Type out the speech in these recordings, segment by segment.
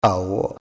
啊我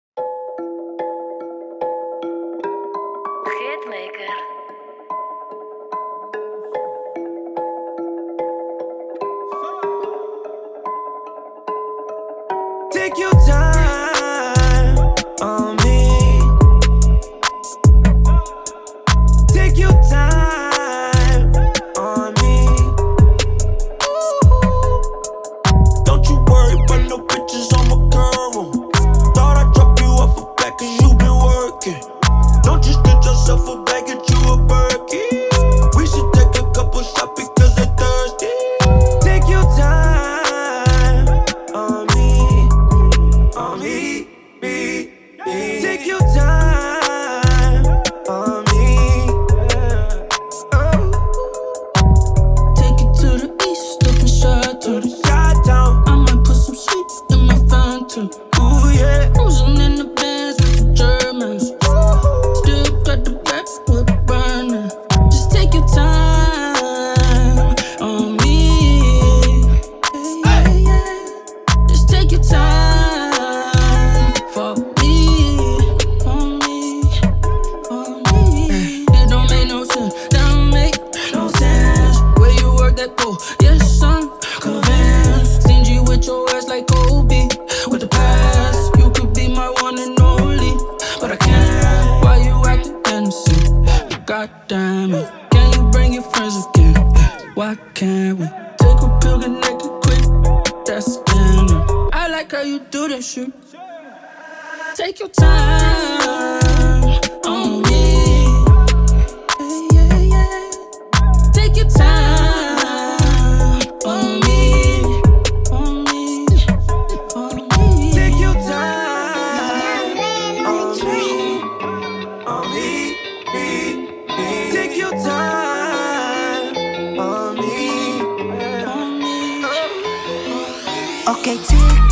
Okay, tick.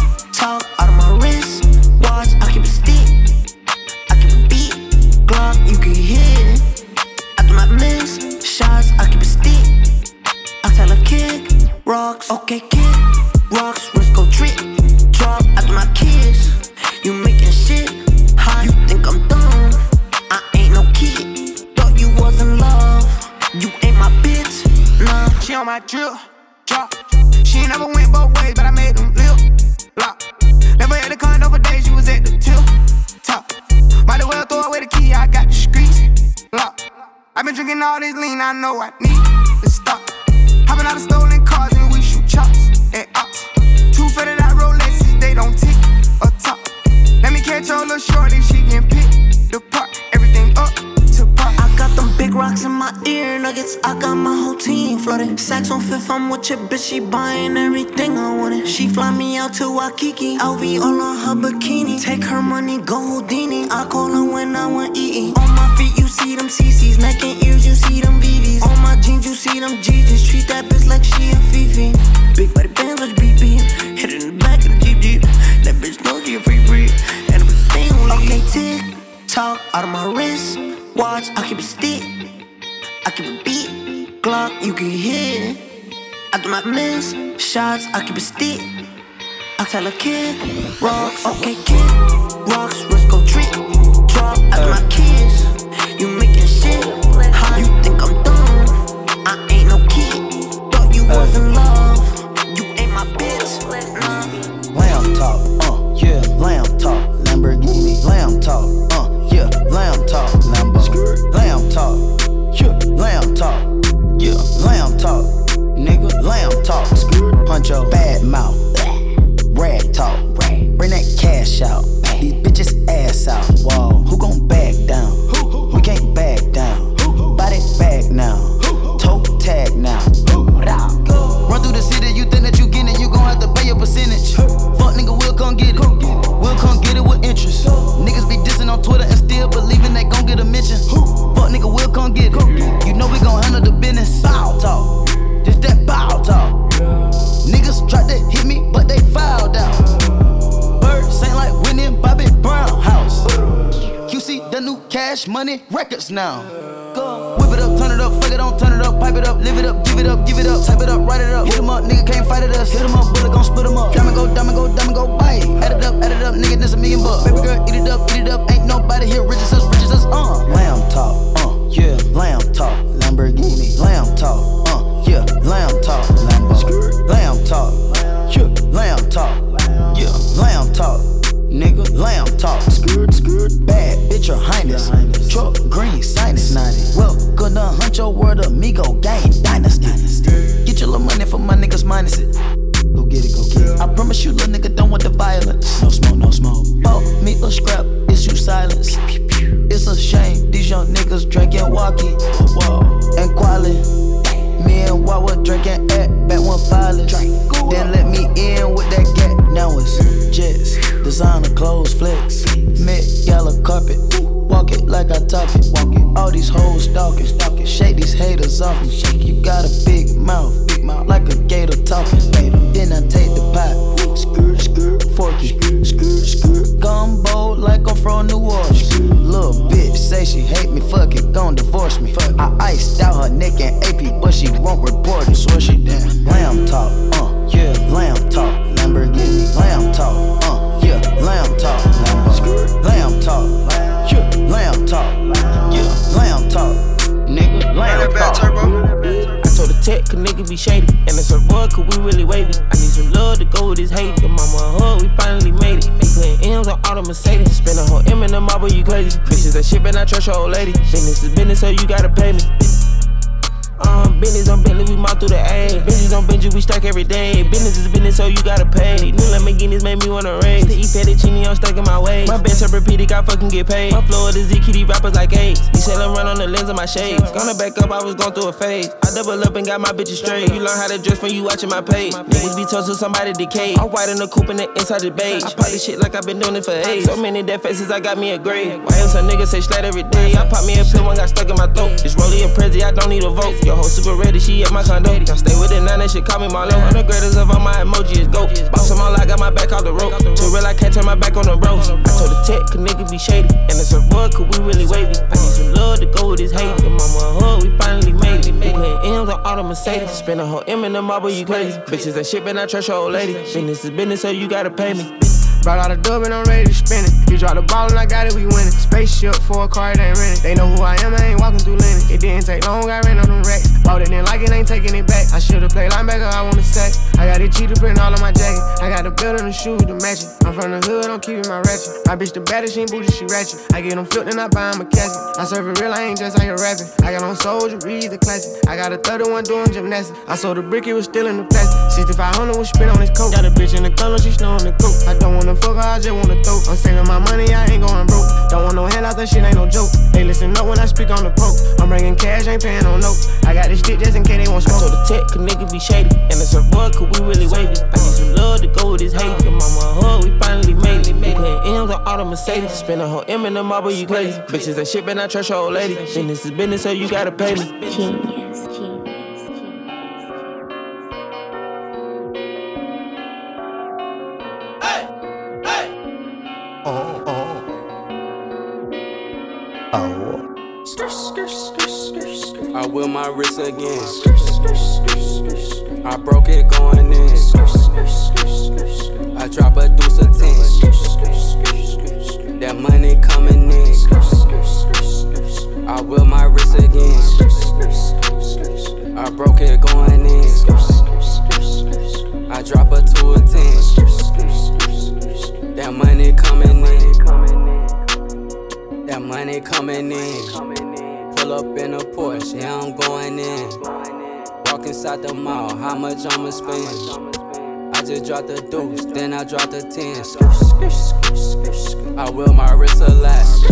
LV all on her bikini. Take her money, go Houdini. I call her when I want eating. On my feet, you see them CCs. Neck and ears, you see them BBs. On my jeans, you see them GGs. Treat that bitch like she a Fifi. Big body bands, watch BB. Hit it in the back of the Jeep Jeep. That bitch know she a free. And we stay on Okay, tick tock out of my wrist. Watch, I keep a stick. I keep a beat. Glock, you can hear. I do my miss shots, I keep a stick tell a kid, rocks, okay, kid. now. Go. Whip it up, turn it up, fuck it, don't turn it up, pipe it up, live it up, give it up, give it up, type it up, write it up, hit 'em up, nigga can't fight at us, hit 'em up, bullet gon' split 'em up, diamond go, diamond go, diamond go, bite, add it up, add it up, nigga, this a million bucks, baby girl, eat it up, eat it up, ain't nobody here rich as us. You gotta pay me. Business on Bentley, we mob through the A. Business on Benji, we stack every day. Business is business, so you gotta pay. New Lamborghinis made me wanna race. The E fettuccine, I'm stacking my way. My bench up repeated, got fucking get paid. My flow is ZK, these rappers like. He said I'm run on the lens of my shades. Gonna back up, I was going through a phase. I double up and got my bitches straight. You learn how to dress when you watching my page. Niggas be told to somebody decay. I'm white in the coupe and the inside the beige. I this shit like I've been doing it for age. So many dead faces, I got me a grade. Why else a nigga say slat every day? I pop me a pill, one got stuck in my throat. It's Rolly and Prezi, I don't need a vote. Your whole super she at my condo. I stay with it now, they should call me Marlo. I'm the greatest of all my emoji is go. Boss them all, I got my back off the rope. Too real, I can't turn my back on the bros. I told the tech, cause nigga be shady. And it's a boy, cause we really wavy. I need some love to go with this hate. Your mama hug, we finally made it. We putting M's on all the Mercedes. Spend a whole M in the marble, you crazy. Bitches that shit, but not trust your old lady. Business is business, so you gotta pay me. Brought out a dub and I'm ready to spin it. You drop the ball and I got it, we winning. Spaceship for a car, it ain't rented. They know who I am, I ain't walking through Lennon. It didn't take long, I ran on them racks. Bought it, didn't like it, ain't taking it back. I should've played linebacker, I wanna sack. I got it cheetah print all on my jacket. I got the belt and the shoes to match it. I'm from the hood, I'm keeping my ratchet. My bitch the baddest, she ain't bougie, she ratchet. I get them flipped and I buy 'em a casket. I serve it real, I ain't just out here rapping. I got on soldier, read the classic. I got a 31 doing gymnastics. I sold the brick, it was still in the plastic. 6500 was spit on his coat. Got a bitch in the color, she snow on the coat. I don't wanna fuck her, I just wanna throw. I'm saving my money, I ain't going broke. Don't want no handout, that shit ain't no joke. Hey, listen up when I speak on the poke. I'm bringing cash, ain't paying no note. I got this shit just in case they won't I smoke. told the tech, cause nigga be shady. And it's a boy, cause we really wavy. I need some love to go with this hate. Your mama a hug, we finally made it. We putting M's on all the Mercedes. Spend a whole M in the marble, you crazy. Bitches that shit, but not trust your old lady. Business is business, so you gotta pay me. Genius, genius, genius. I will my wrist again. I broke it going in. I drop a deuce of ten. That money coming in. Much I'ma? I just dropped the deuce, then I dropped the 10. I will my wrist a last.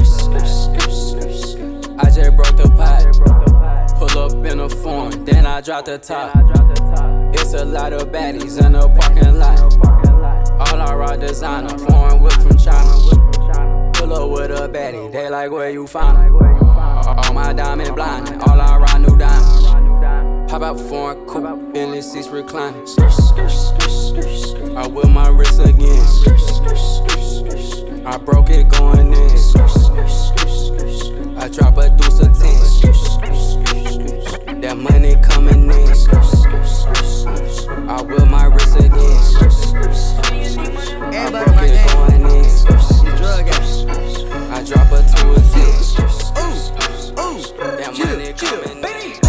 I just broke the pot. Pull up in a foreign, then I drop the top. It's a lot of baddies in the parking lot. All I rock designer, foreign whip from China. Pull up with a baddie, they like where you find her. All my diamond blinding, all I ride new diamonds. Pop out foreign coupe, Bentley seats reclining. I will my wrist again. I broke it going in. I drop a deuce of ten. That money coming in. I will my wrist again. I broke it going in. I drop a two of ten. That money coming in.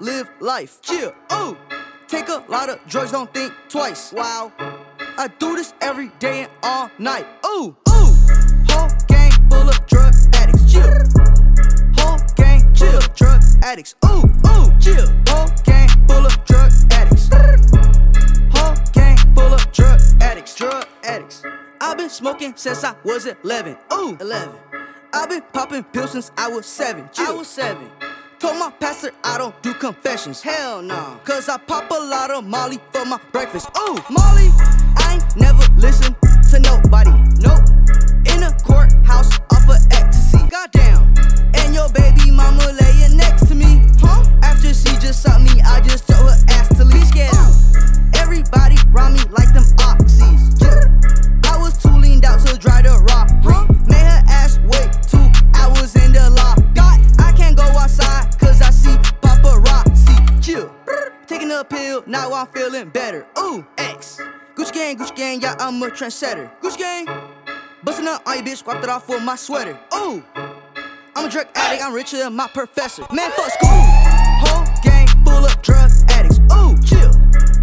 Live life. Chill. Ooh. Take a lot of drugs, don't think twice. Wow. I do this every day and all night. Ooh, ooh. Whole gang full of drug addicts. Chill. Whole gang chill. Drug addicts. Ooh, ooh. Chill. Whole gang full of drug addicts. Whole gang full of drug addicts. Drug addicts. I've been smoking since I was 11. Ooh, 11. I've been popping pills since I was seven. I was seven. Told my pastor I don't do confessions. Hell no. Cause I pop a lot of Molly for my breakfast. Ooh, Molly. I ain't never listen to nobody. Gang, yeah, I'm a trendsetter. Gucci gang. Bustin' up on your bitch, wiped it off with my sweater. Ooh. I'm a drug addict, I'm richer than my professor. Man, fuck school. Whole gang full of drug addicts. Ooh, chill.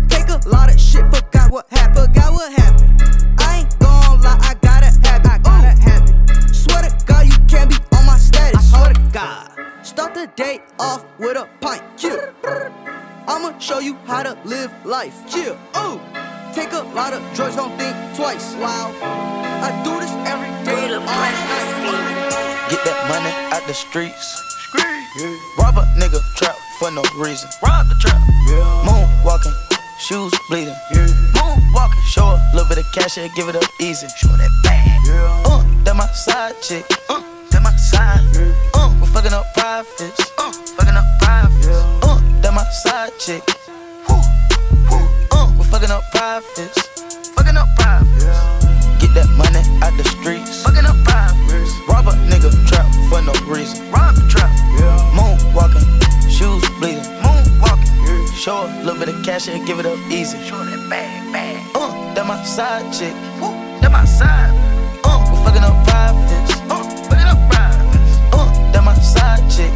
Take a lot of shit, forgot what happened. Forgot what happened. I ain't gon' lie, I gotta have it. I gotta have it. Swear to God, you can't be on my status. I swear to God. Start the day off with a pint. Chill. I'ma show you how to live life. Chill. Ooh. Take a lot of drugs, don't think twice. Wow. I do this every day. Get that money out the streets. Rob a nigga trap for no reason. Rob the trap. Moon walking, shoes bleeding. Moon walking, show a little bit of cash and give it up easy. Show that bag. Uh, that my side chick. Uh, that my side. Uh, we fucking up profits. Uh, fucking up profits. Uh, that my side chick. Fucking up profits. Fucking up profits. Get that money out the streets. Fucking up profits. Rob a nigga trap for no reason. Rob trap. Moon walking, shoes bleeding. Moon walking. Show a little bit of cash and give it up easy. Show that bag, bag. Uh, that my side chick. Woo, that my side. Uh, we fucking up profits. Uh, fucking up profits. Uh, that my side chick.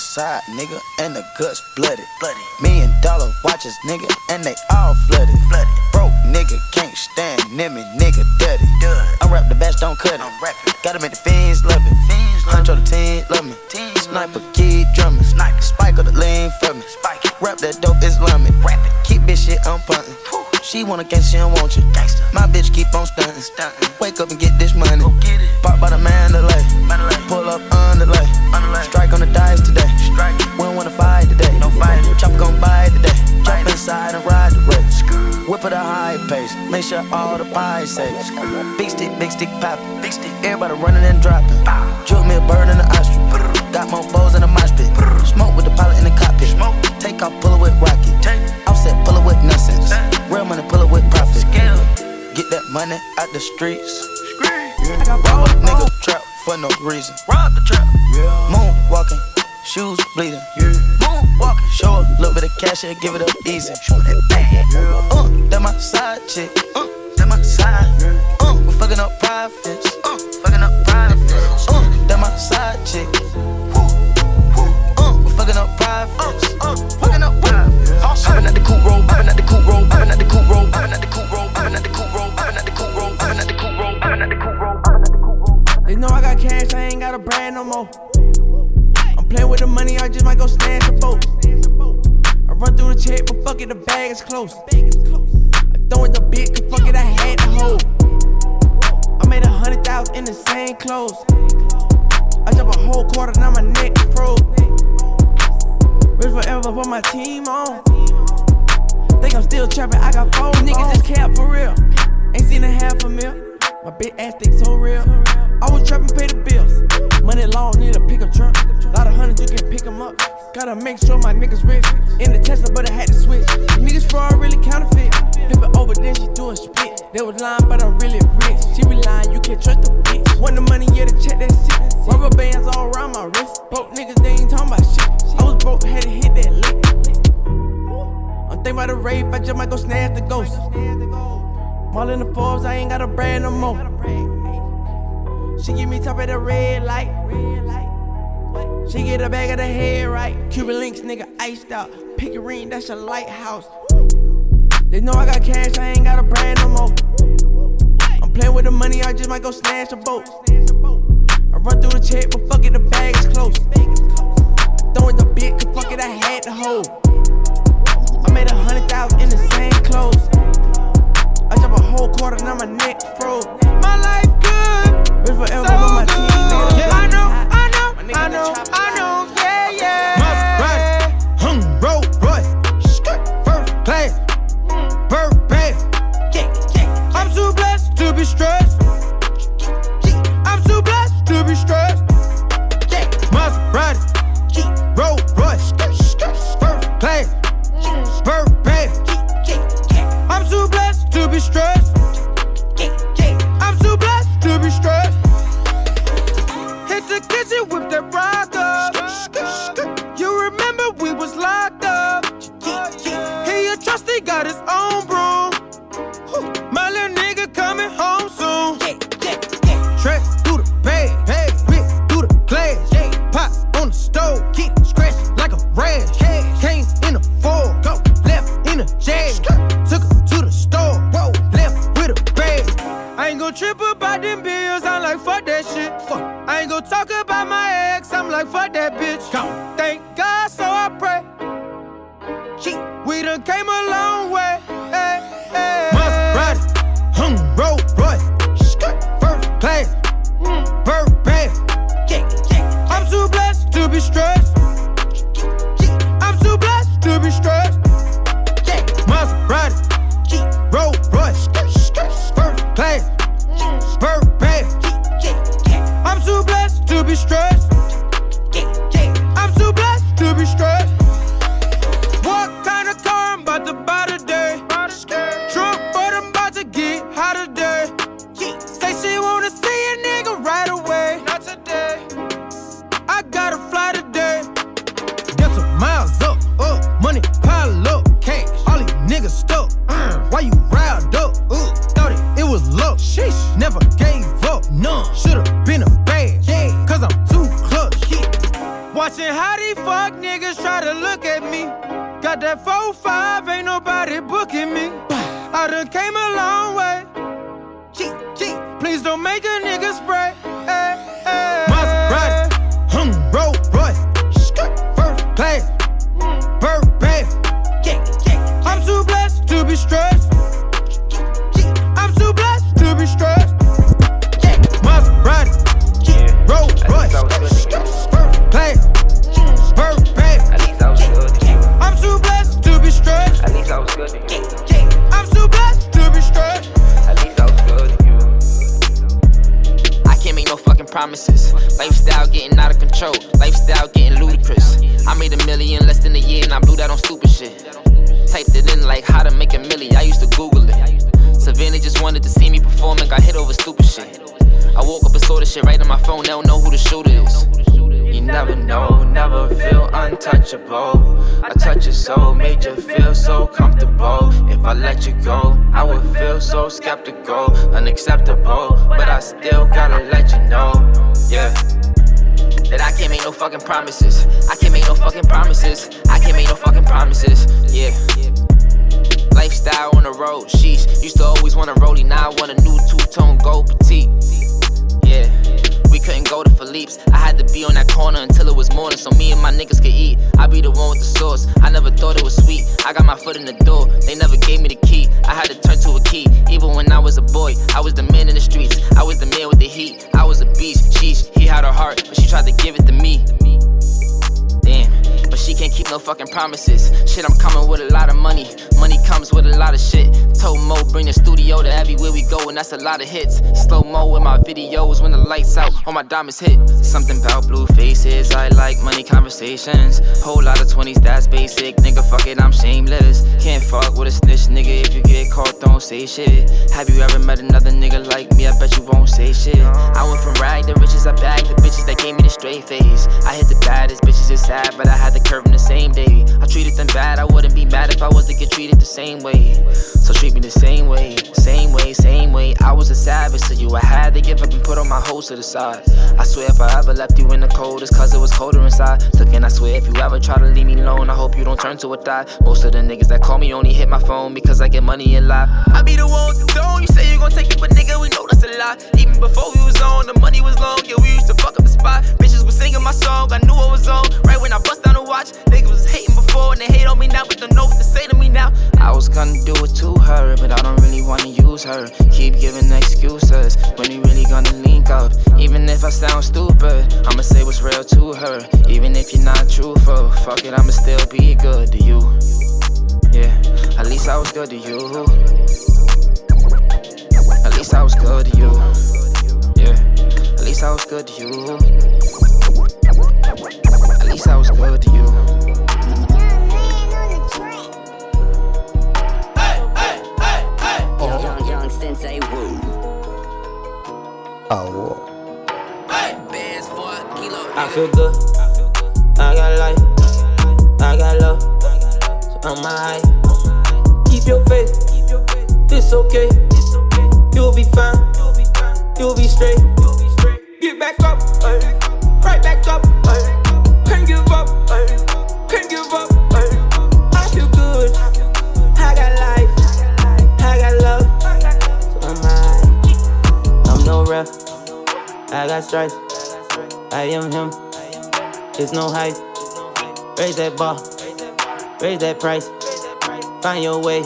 Outside, nigga, and the guts blooded. Bloody. Million dollar watches, nigga, and they all flooded. Flooded. Broke nigga can't stand near me, nigga dirty. I rap the bash, don't cut it. I'm rapping. Gotta make the fiends love it. Fiends love Huncho the team love me. Team Sniper kid drumming. Sniper. Spike of the lean for me. Spike. Rap that dope Islamic. Rap it. Keep this shit on puntin'. She wanna gangsta, she don't want you. Gangsta. My bitch keep on stuntin'. Stuntin'. Wake up and get this money. Go get it. Pop by the Mandalay. Mandalay. Pull Whip at a high pace. Make sure all the pies safe. Big stick, big stick poppin'. Big stick. Everybody running and dropping. Juke me a bird in the ostrich. Got more bows in the mosh pit. Smoke with the pilot in the cockpit. Smoke. Take off, pull it with rocket. Offset, pull it with nonsense. Real money, pull it with profit. Get that money out the streets. Rob a nigga trap for no reason. Rob the trap. Moon walking, shoes bleeding. Moon walking, show a little bit of cash and give it up easy. Show that bag. Uh, that my side chick. Uh, that my side. Uh, we fucking up profits. Uh, fucking up profits. Uh, that my side chick. Uh, we fucking up profits. Uh, fucking up profits. Hopping at the cool roll, money, I just might go snatch a boat. I run through the check, but fuck it, the bag is close. I throw in the bit, cause fuck it, I had to hold. I made a hundred thousand in the same clothes. I jump a whole quarter, now my neck froze. Rich forever, put my team on. Think I'm still trapping, I got four niggas just cap for real. Ain't seen a half a mil. My big ass think so real. I was trapping, pay the bills. Money long, need a pickup truck. Lot of hundreds, you can pick 'em up. Gotta make sure my niggas rich. In the Tesla, but I had to switch. Niggas fraud really counterfeit. Flip over, then she do a spit. They was lying, but I'm really rich. She be lying, you can't trust the bitch. Want the money, yeah, to check that shit. Rubber bands all around my wrist. Broke niggas, they ain't talking about shit. I was broke, had to hit that lick. I'm thinking about the rape, I just might go snatch the ghost. I'm all in the Forbes, I ain't got a brand no more. She give me top of the red light. She get a bag of the head right. Cuban links, nigga, iced out. Pick a ring, that's a lighthouse. They know I got cash, I ain't got a brand no more. I'm playing with the money, I just might go snatch a boat. I run through the check, but fuck it, the bag is close. Throwing the bit, cause fuck it, I had to hold. I made a hundred thousand in the same clothes. I jump a whole quarter, now my neck froze. Forever so with my team. I know, I know, I know, I know, yeah, yeah. First class, I'm too blessed to be straight. today. a lot of shit. Told Mo, bring the studio to Abbey where we go, and that's a lot of hits. Slow mo in my videos when the lights out, all my diamonds hit. Something about blue faces, I like money conversations. Whole lot of 20s, that's basic. Nigga, fuck it, I'm shameless. Can't fuck with a snitch, nigga. If you get caught, don't say shit. Have you ever met another nigga like me? I bet you won't say shit. I went from rag to riches, I bagged the bitches that gave me the straight face. I hit the baddest bitches, it's sad, but I had the curve in the same day. I treated them bad, I wouldn't be mad if I was to get treated the same way. So treat me the same way, same way, same way. I was a savage to you, I had to give up and put all my hoes to the side. I swear if I ever left you in the cold, it's cause it was colder inside. Look, and I swear if you ever try to leave me alone, I hope you don't turn to a thought. Most of the niggas that call me only hit my phone because I get money and lie. I be the one with the you say you gon' take it, but nigga, we know that's a lie. Even before we was on, the money was long, yeah, we used to fuck up the spot. Bitches was singing my song, I knew I was on. Right when I bust down the watch, niggas was hating before, and they hate on me now, but don't know what to say to me now. I was gonna do it to her, but I don't really wanna use her. Keep giving excuses when we really gonna link up. Even if I sound stupid, I'ma say what's real to her. Even if you're not truthful, fuck it, I'ma still be good to you. Yeah, at least I was good to you. At least I was good to you. Yeah, at least I was good to you. At least I was good to you. Young, young sensei woo. Oh, I feel good. I got life. I got love. So I'm high. Keep your faith. It's okay. You'll be fine. You'll be straight. Get back up. ay. Right back up. ay. Can't give up. I got stripes. I am him. It's no hype. Raise that bar. Raise that price. Find your way.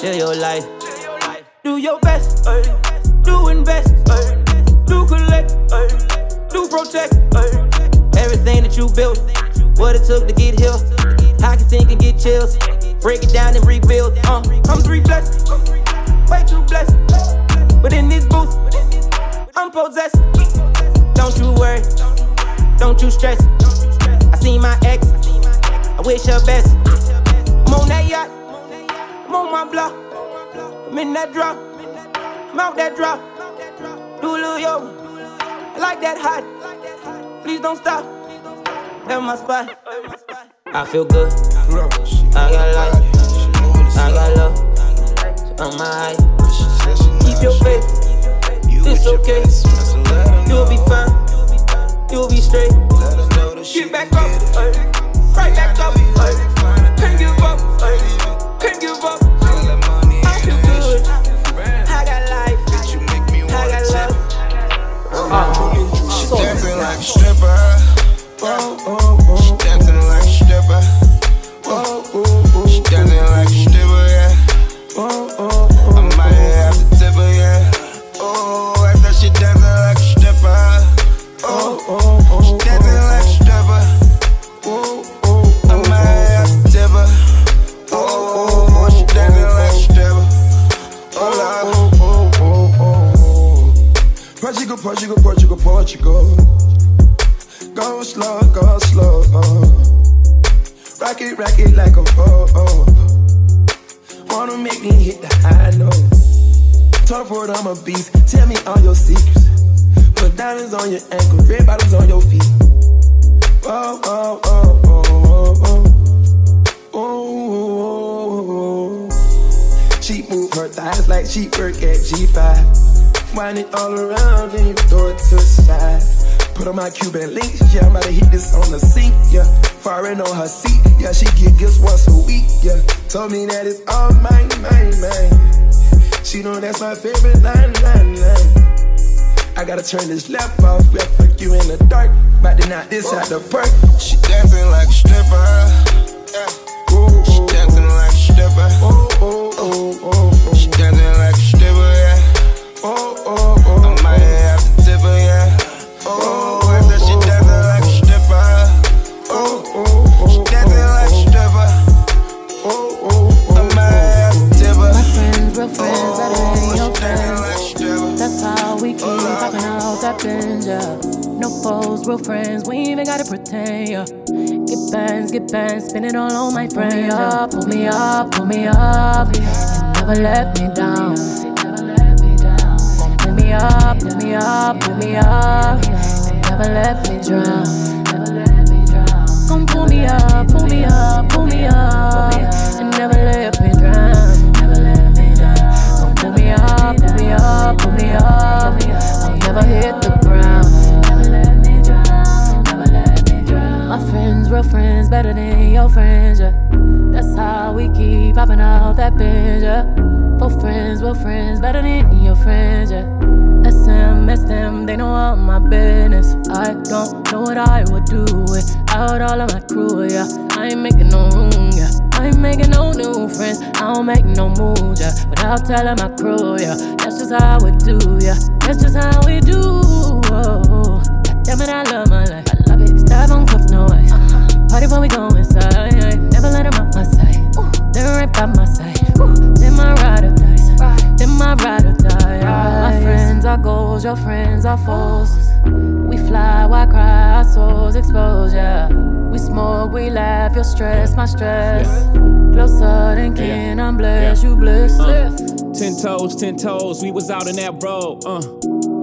Live your life. Do your best. ay. Do invest. ay. Do collect. ay. Do protect. Everything that you built. What it took to get here. I can think and get chills. Break it down and rebuild. Uh, I'm three blessed. Way too blessed. But in this booth, I'm possessed. Don't you worry, don't you stress. I see my ex, I wish her best. I'm on that yacht, I'm on my block. I'm in that drop, I'm out that drop. Do a little yo, I like that hot. Please don't stop, that's my spot. I feel good, I got life, I got love. So I'm high. Keep your faith, it's okay. You'll be fine. You'll be straight. Get back up. ay. Right back up. ay. Can't give up. ay. Can't give up. I feel good. I got life. I got love. Uh-huh. She dancing like a stripper. Whoa, whoa, whoa. Portugal, Portugal, Portugal. Go slow, go slow. Rock it, rock it like a oh, oh. Wanna make me hit the high note. Talk for it, I'm a beast. Tell me all your secrets. Put diamonds on your ankles, red bottoms on your feet. Oh oh Oh, oh, oh, oh, oh, oh. Oh, she move her thighs like she work at G5. Wind it all around, then you throw it to the side. Put on my Cuban links, yeah, I'm about to hit this on the seat, yeah. Foreign on her seat, yeah, she get gifts once a week, yeah. Told me that it's all mine, mine, mine. She know that's my favorite line, line, line. I gotta turn this left off, yeah, fuck you in the dark. About to knock this out the park. She dancing like a stripper, yeah. She dancing popping out that binge, yeah. No foes, real friends, we ain't even gotta pretend, yeah. Get bands, get bands, spin it all on my friends. Pull me up, pull me up, pull me up, and never let me down. Pull me up, pull me up, pull me up, and never let me drown. Come pull me hit the ground. Never let me drown, never let me drown. My friends, real friends, better than your friends, yeah. That's how we keep popping out that binge, yeah. Both friends, real friends, better than your friends, yeah. SMS them, they know all my business. I don't know what I would do without all of my crew, yeah. I ain't making no room, yeah. I ain't making no new friends. I don't make no moves, yeah. Without telling my crew, yeah. That's just how we do, yeah. That's just how we do. Oh, damn it, I love my life. I love it. Stab on cuffs, no ice. Uh-huh. Party when we go inside. Never let them out my sight. They're right by my side. Then my ride or dies. Then my ride or die. My friends are goals, your friends are foes. Fly, why cry? Our souls exposed, yeah. We smoke, we laugh, your stress, my stress. Closer than kin, I'm blessed, you blessed. Uh, ten toes, ten toes, we was out in that road, uh.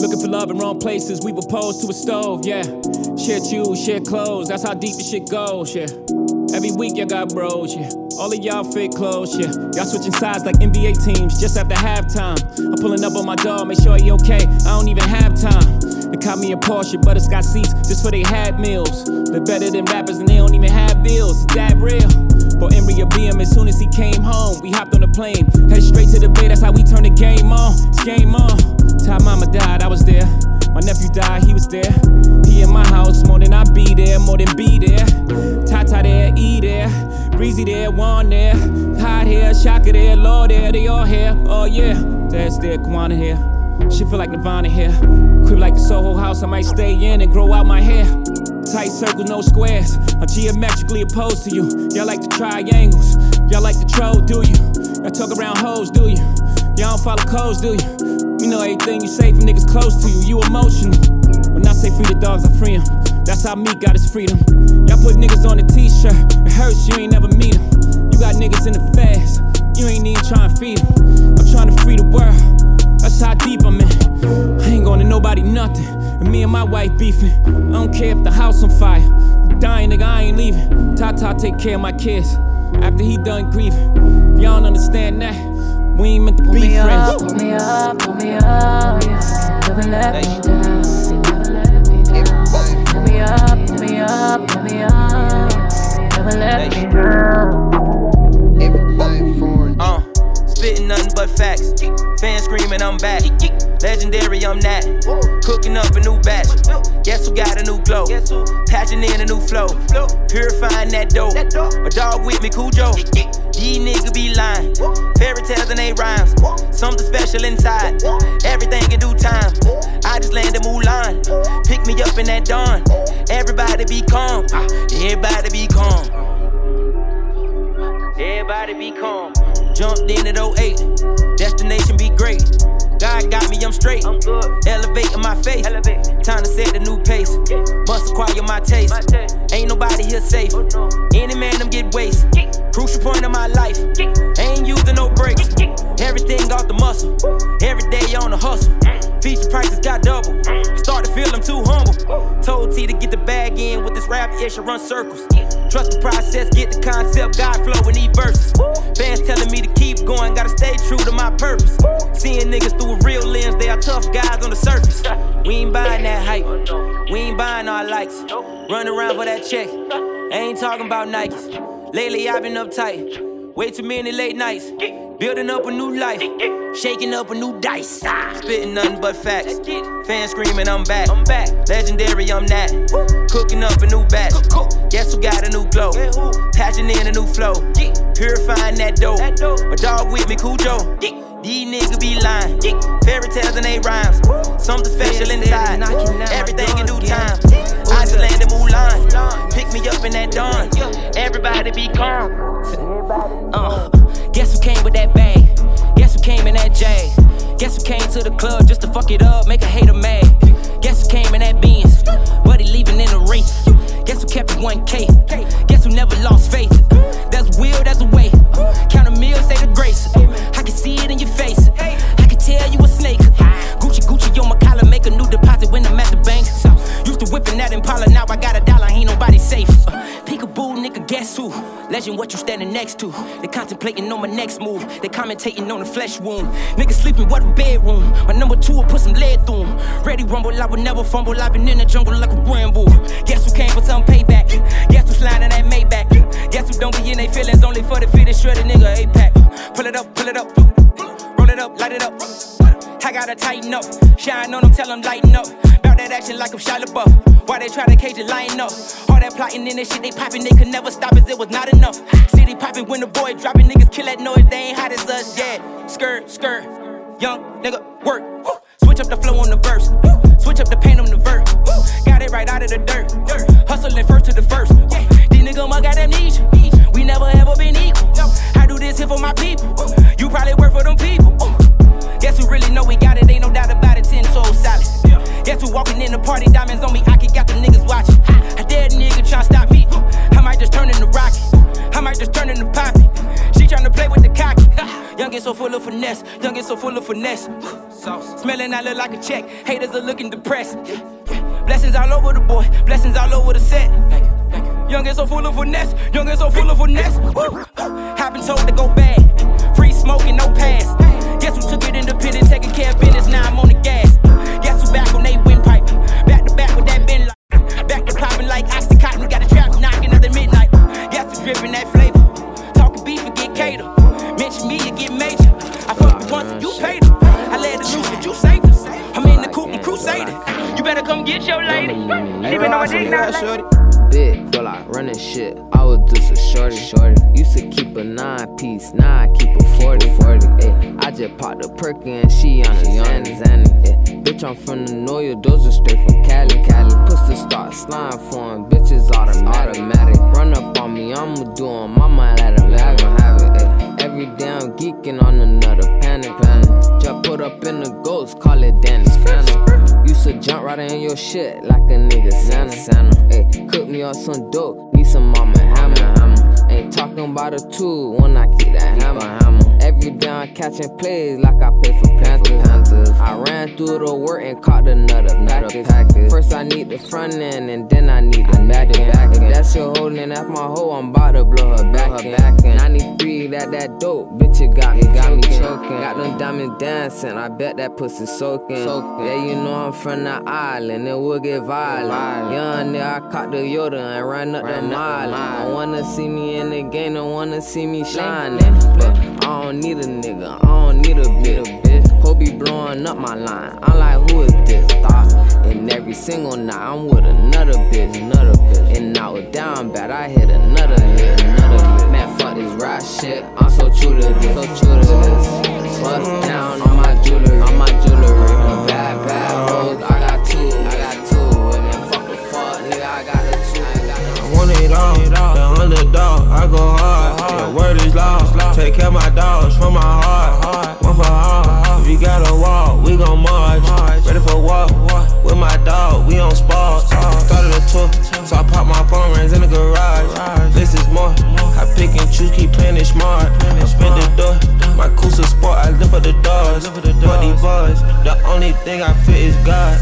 Looking for love in wrong places, we were posed to a stove, yeah. Share shoes, share clothes, that's how deep the shit goes, yeah. Every week y'all got bros, yeah. All of y'all fit clothes, yeah. Y'all switching sides like NBA teams just after halftime. I'm pulling up on my dog, make sure he okay. I don't even have time. They caught me a Porsche, but it's got seats just for they had meals. They're better than rappers and they don't even have bills. Is that real? But beat him as soon as he came home. We hopped on the plane, Head straight to the bay. That's how we turn the game on. It's game on. Time mama died, I was there. My nephew died, he was there. He in my house more than I be there, more than be there. Tata there, E there, Breezy there, Juan there, Hot here, Shaka there, Law there, they all here. Oh yeah, that's there, Kwana here. She feel like Nirvana here. Crib like the Soho house, I might stay in and grow out my hair. Tight circle, no squares. I'm geometrically opposed to you. Y'all like the triangles. Y'all like the troll, do you? Y'all talk around hoes, do you? Y'all don't follow codes, do you? Know everything you say from niggas close to you. You emotional. When I say free the dogs, I free 'em. That's how me got his freedom. Y'all put niggas on a t-shirt. It hurts, you ain't never meet 'em. You got niggas in the fast. You ain't even trying to feed 'em. I'm trying to free the world. That's how deep I'm in. I ain't going to nobody nothing. And me and my wife beefing. I don't care if the house on fire. Dying nigga, I ain't leaving. Tata take care of my kids. After he done grieving. If y'all don't understand that, we ain't meant to Pull be me up, friends. pull me up, pull me up, yeah. Never let me down, never let me down. Pull me up, pull me up, pull me up, never let me down. Nothing but facts. Fans screaming, I'm back. Legendary, I'm that. Cooking up a new batch. Guess who got a new glow? Patching in a new flow. Purifying that dough. My dog with me, Cujo. These niggas be lying. Fairy tales and they rhymes. Something special inside. Everything in due time. I just landed Mulan. Pick me up in that dawn. Everybody be calm. Everybody be calm. Everybody be calm. Jumped in at 08. Destination be great. God got me, I'm straight. I'm good. Elevating my faith. Time to set the new pace. Must acquire my taste. Ain't nobody here safe. Oh, Any man them get waste. Crucial point of my life. Ain't using no brakes. Everything off the muscle. Every day on the hustle. Feature prices got double. Start to feel I'm too humble. Told T to get the bag in with this rap ish, I run circles. Trust the process, get the concept, God flow in these verses. Fans telling me to keep going, gotta stay true to my purpose. Seeing niggas through a real lens, they are tough guys on the surface. We ain't buying that hype, we ain't buying our likes. Run around for that check, I ain't talking about Nikes. Lately I've been uptight. Way too many late nights. Building up a new life. Shaking up a new dice. Spitting nothing but facts. Fans screaming, I'm back. I'm back. Legendary, I'm that. Cooking up a new batch. Guess who got a new glow? Patching in a new flow. Purifying that dough. My dog with me, Cujo. These niggas be lying. Fairy tales and they rhymes. Something special inside. Everything in due time. I just landed Mulan. Pick me up in that dawn. Everybody be calm. Uh, guess who came with that bag? Guess who came in that J? Guess who came to the club just to fuck it up, make a hater mad? Guess who came in that Benz, but he leaving in the race? Guess who kept it 1K? Guess who never lost faith? That's a will, that's a way. I can see it in your face. I can tell you a snake. Gucci, Gucci on my collar, make a new deposit when I'm at the bank. Used to whipping that Impala, now I got a dollar, ain't nobody safe. Peekaboo, nigga, guess who? Legend, what you standing next to? They contemplating on my next move. They commentating on the flesh wound. Nigga sleeping, what a bedroom. My number two will put some lead through 'em. Ready rumble, I will never fumble. I've been in the jungle like a Rambo. Guess who came for some payback? Guess who's sliding that Maybach? Shredder nigga, A-Pack. Pull it up, pull it up. Roll it up, light it up. I gotta tighten up. Shine on them, tell them lighten up. Bout that action like I'm Shia LaBeouf. Why they try to cage it, line up? All that plotting in this shit they popping, they could never stop as it was not enough. City popping when the boy dropping, niggas kill that noise, they ain't hot as us, yeah. Skirt, skirt, young nigga, work. Switch up the flow on the verse, switch up the paint on the verse. Got it right out of the dirt. hustling first to the first. For my people, uh. you probably work for them people. Uh. Guess who really know we got it? Ain't no doubt about it. Ten toes solid. Guess who walking in the party? Diamonds on me. I can got the niggas watching. I dare nigga try stop me. Uh. I might just turn into Rocky. I might just turn into Poppy. She tryna play with the cocky. Young so full of finesse. Young so full of finesse. Smelling, I look like a check. Haters are looking depressed. Blessings all over the boy. Blessings all over the set. Young and so full of finesse. Young and so full of finesse. I've been told to go bad. Free smoking, no pass. Guess who took it independent, taking care of business, now I'm on the gas. Guess who back on they windpipe? Back to back with that bin light. Back to popping like Oxycontin, got a trap knocking at the midnight. Guess who dripping that flavor? Talking beef and get cater. Mention me, you get major. I fucked you once and you paid her. I led the loose, but you saved us. I'm in the coupe and crusading. You better come get your lady. She been on my dick now, Big, feel like running shit. I was just a shorty, shorty. Used to keep a nine piece, now I keep a 40, 40. Ay. I just popped a perk and she on a Zanny, Zanny. Ay. Bitch, I'm from the Noya, those are straight from Cali, Cali. Pussy start slime for him, bitches automatic. automatic. Run up on me, I'ma do 'em, I might let him have it. Have it ay. Every day I'm geeking on another panic, panic. Just put up in the ghost, call it Danny Phantom. Used to jump right in your shit like a nigga Santa. Santa. Ay, cook me up some dope, need some mama hammer. hammer. Ain't talking about a tool when I keep that hammer. hammer. Every day I'm catching plays like I pay for Panthers. Panthers. I ran through the work and caught another package. package. First I need the front end and then I need the back end. Back end. That shit holding that's my hoe, I'm about to blow her back end. Back end. 93, that that dope, bitch it got me, got me choking. Got them diamonds dancing, I bet that pussy soaking. soaking. Yeah, you know I'm from the island, it will get violent. Young nigga, I caught the Yoda and ran up the mile. I wanna see me in the game, don't wanna see me shining. But I don't need a nigga, I don't need a bitch. Ho be blowing up my line. I'm like, who is this? Thought. And every single night I'm with another bitch, another bitch. And I was down bad, I hit another hit, another hit. Man, fuck this rap shit. I'm so true to this, so true to this. Bust down on my jewelry, on my jewelry. Bad, bad hoes, I got two, I got two. And then fuck the fuck, nigga, I got the two. I got the two. I want it all, the underdog, I go hard. The word is law, take care of my dogs from my heart. One for you got a walk, we gon' march. Ready for walk, with my dog, we on spot. Started a tour, so I pop my phone rings in the garage. This is more, I pick and choose, keep playing smart. I spin the door, my Coosa Sport, I live up the doors. Fuck these boys, the only thing I fit is God.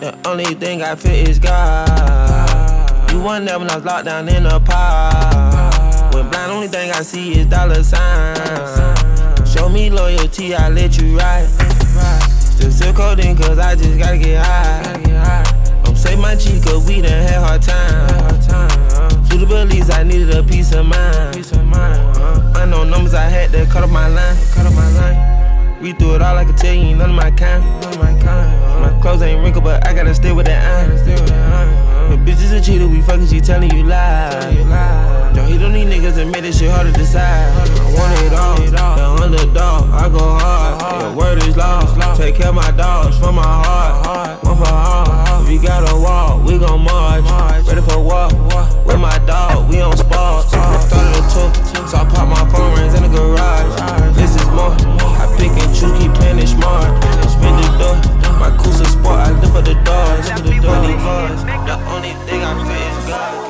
The only thing I fit is God. You wasn't there when I was locked down in a pod. When blind, only thing I see is dollar signs. Show me loyalty, I let you ride. Still still coding, cause I just gotta get high. I'm say my cheek, cause we done had hard time. To the beliefs, I needed a peace of mind. I know numbers, I had to cut off my line. Cut off my line. We threw it all, I could tell you none of my kind. None of my kind. My clothes ain't wrinkled, but I gotta stay with that iron. Bitch is a cheater, we fucking, she telling you lies. Yo, he don't need niggas that made this shit hard to decide. I want it all, the underdog, I go hard. Your word is law, take care of my dogs from my heart. One for all, if you got a walk, we gon' march. Ready for walk, with my dog, we on spot. Started a tour, so I pop my phone rings in the garage. This is more, I pick and choose, keep playing it smart. The my Coosa Sport, I lift up the doors. The dirty boys, the only thing I feel is God.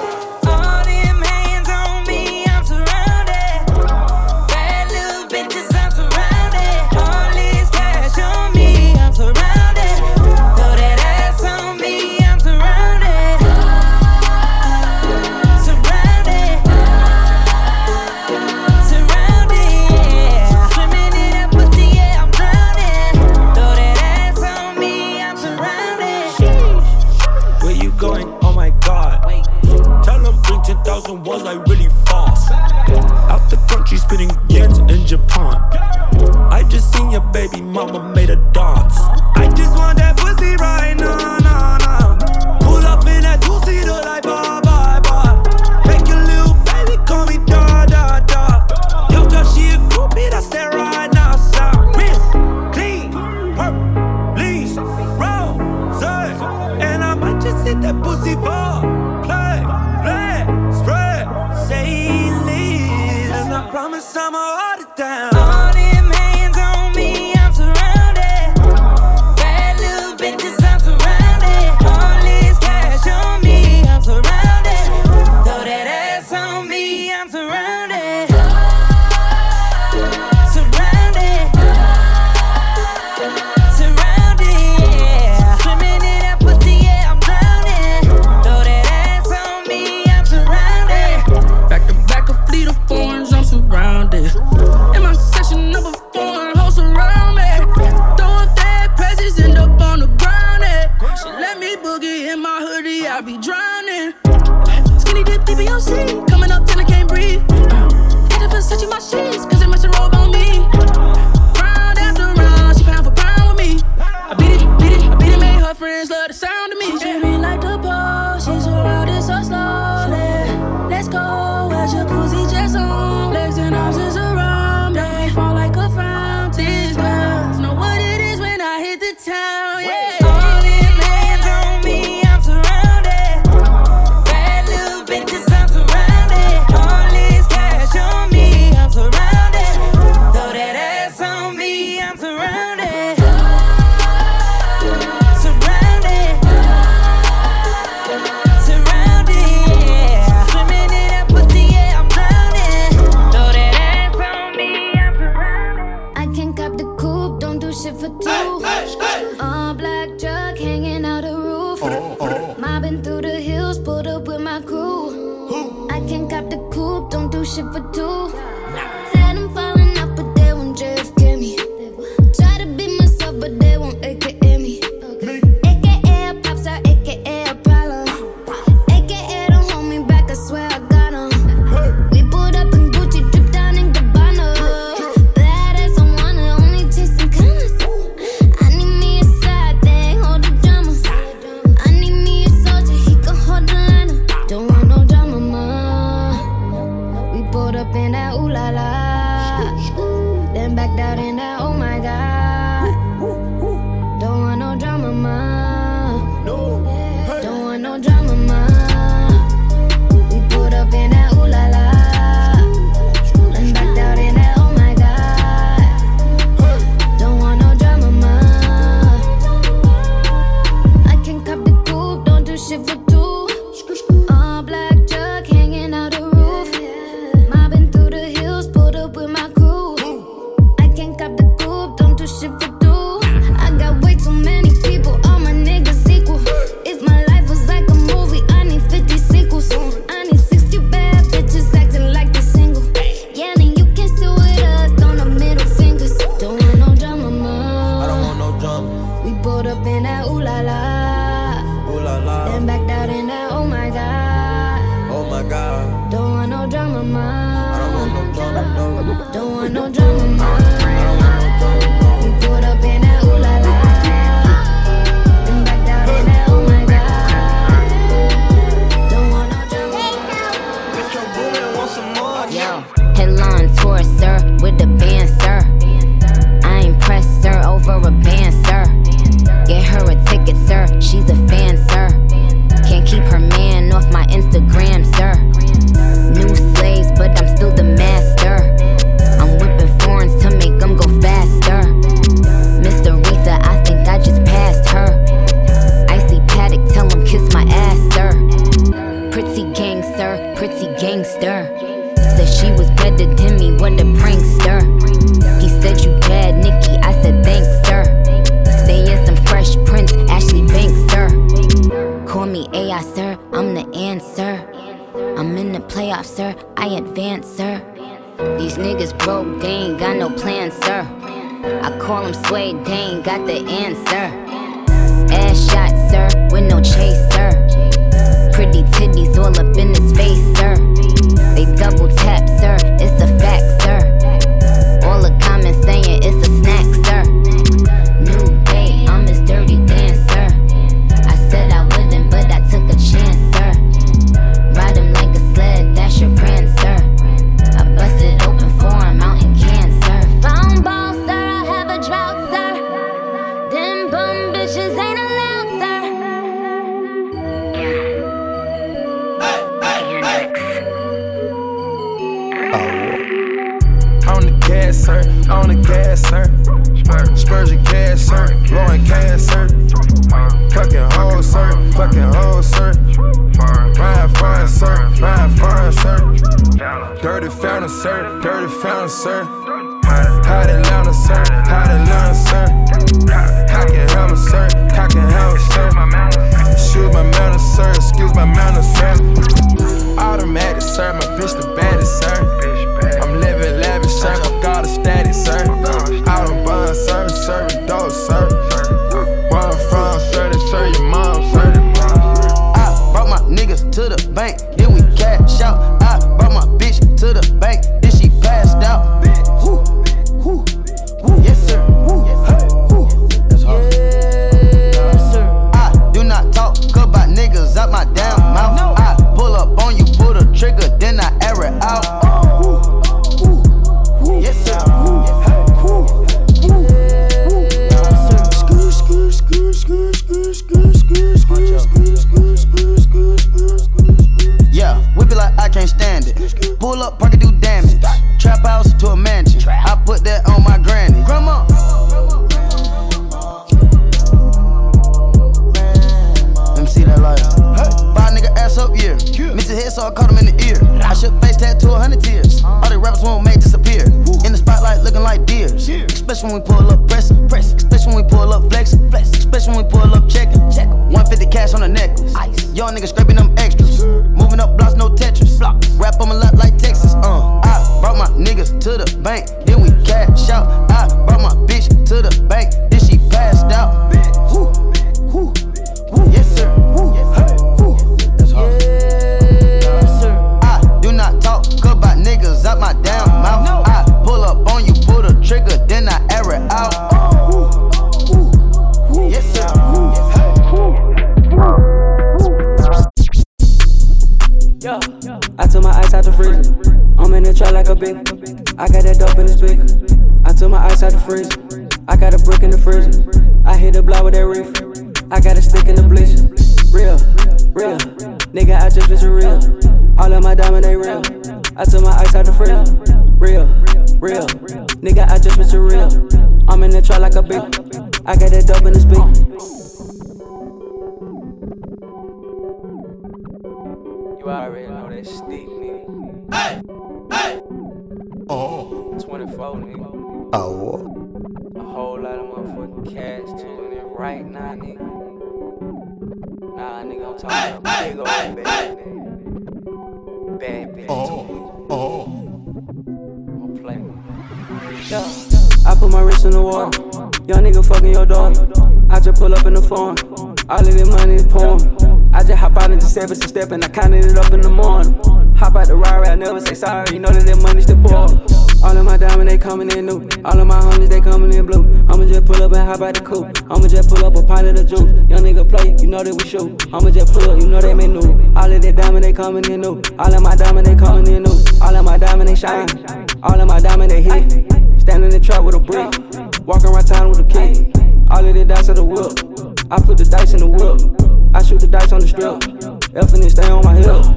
24, nigga. Oh. A whole lot of motherfucking cash too in it right now, nigga. Nah, nigga, I'm talking about big old bad, nigga. Bad bitch. Oh. Oh. Don't play me. Yeah. I put my wrist in the water. Young nigga fucking your daughter. I just pull up in the phone. All of this money is pouring. I just hop out into seven to step and I counted it up in the morning. Hop out the ride, I never say sorry. You know that that money still pour. All of my diamonds, they coming in new. All of my homies, they coming in blue. I'ma just pull up and hop out the coupe. I'ma just pull up a pint of the juice. Young nigga play, you know that we shoot. I'ma just pull up, you know they new. All of that diamond, they coming in new. All of my diamond, they coming in new. All of my diamond, they shine. All of my diamond, they hit. Stand in the trap with a brick. Walking around town with a kick. All of the dice of the whip. I put the dice in the whip. I shoot the dice on the strip. And it stay on my hip.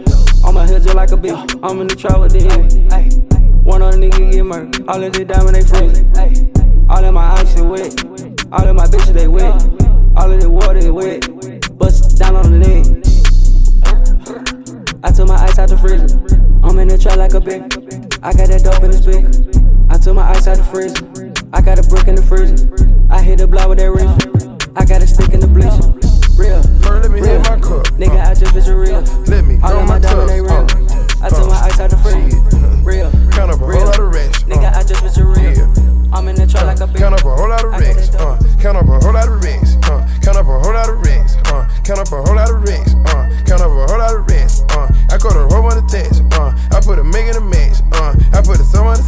On my head just like a bitch. I'm in the trap with the end. One other nigga get murked. All of the diamond they freeze. All of my ice is wet. All of my bitches they wet. All of the water is wet. Bust down on the neck. I took my ice out the freezer. I'm in the trap like a bitch. I got that dope in the speaker. I took my ice out the freezer. I got a brick in the freezer. I hit the block with that reef. I got a stick in the bleacher. Real. First, let me real. hit my cup. Nigga, I just bitch real. Let me All of my my diamond, they real. Uh. I took my ice out the freezer. Real. Count up a whole lot of racks. Nigga, I just bitch real. I'm in the trap like a bitch. Count up a whole lot of racks. Uh, count up a whole lot of racks. Uh, count up a whole lot of racks. Uh, count up a whole lot of racks. Uh, count up a whole lot of racks. Uh, I got a whole bunch of tests. Uh, I put a meg in a match. Uh, I put a sum on the.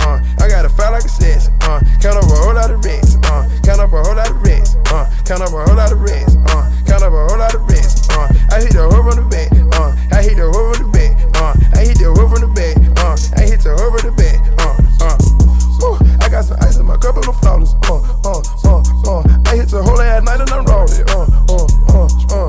Uh, I got a file like a slash. Uh, count up a whole lot of racks. Uh, count up a whole lot of racks. Uh, count up a whole lot of racks. Uh, count up a whole lot of racks. Uh, I hit the whole uh. I hit the roof from the back, uh. I hit the roof from the back, uh, uh. Woo, I got some ice in my cup and I'm flawless, uh, uh, uh, uh. I hit the whole ass night and I'm rolled it, uh, uh, uh, uh.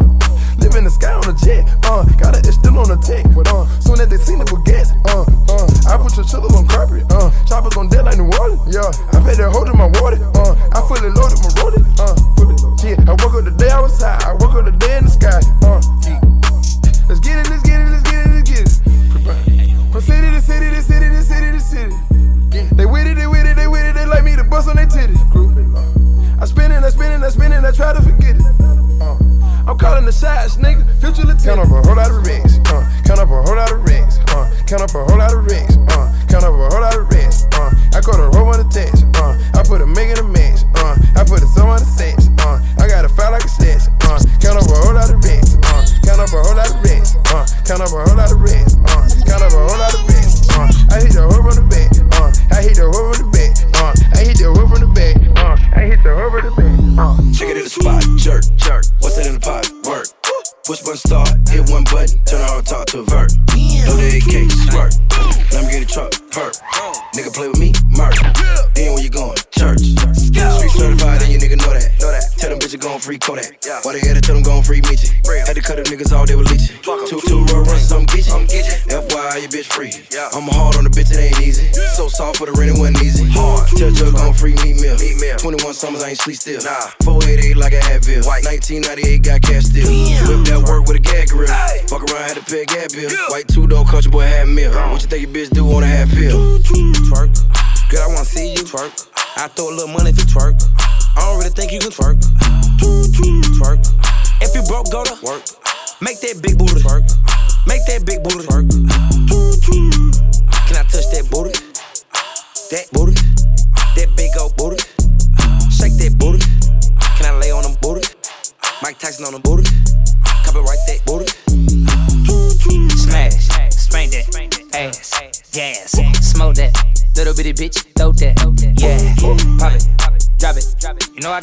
Live in the sky on a jet, uh. Got it, it's still on the tech, uh. Soon as they seen the baguettes, uh, uh. I put your chiller on carpet, uh. Choppers on dead like New Orleans, yeah. I that they holding my water, uh. I fully loaded my roadie, uh. Yeah, I woke up the day I was high, I woke up the day in the sky, uh.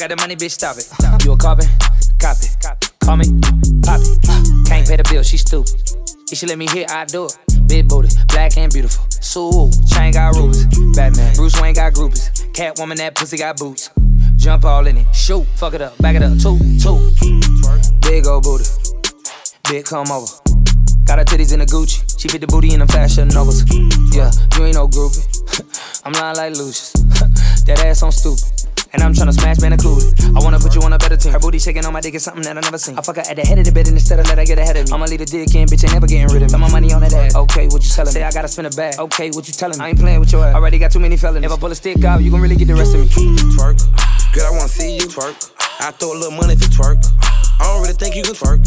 Got the money, bitch, stop it. You a carbon, copy, call me, pop it. Can't pay the bill, she stupid. If she let me hit, I do it. Big booty, black and beautiful. Sue, chain got rubies. Batman, Bruce Wayne got groupies. Catwoman, that pussy got boots. Jump all in it, shoot, fuck it up, back it up, two, two. Big old booty, big come over. Got her titties in the Gucci. She fit the booty in the fashion novas. Yeah, you ain't no groupie. I'm lying like Lucius. that ass on stupid. And I'm tryna smash man included. I wanna put you on a better team. Her booty shaking on my dick is something that I never seen. I fuck her at the head of the bed and instead of let her get ahead of me. I'ma leave the dick in, bitch, ain't never getting rid of me. Got my money on that ass. Okay, what you telling me? Say I gotta spin a bag. Okay, what you telling me? I ain't playing with your ass. Already got too many felonies. If I pull a stick out, you gon' really get the rest of me. Twerk. Girl, I wanna see you twerk. I throw a little money if you twerk. I don't really think you can twerk.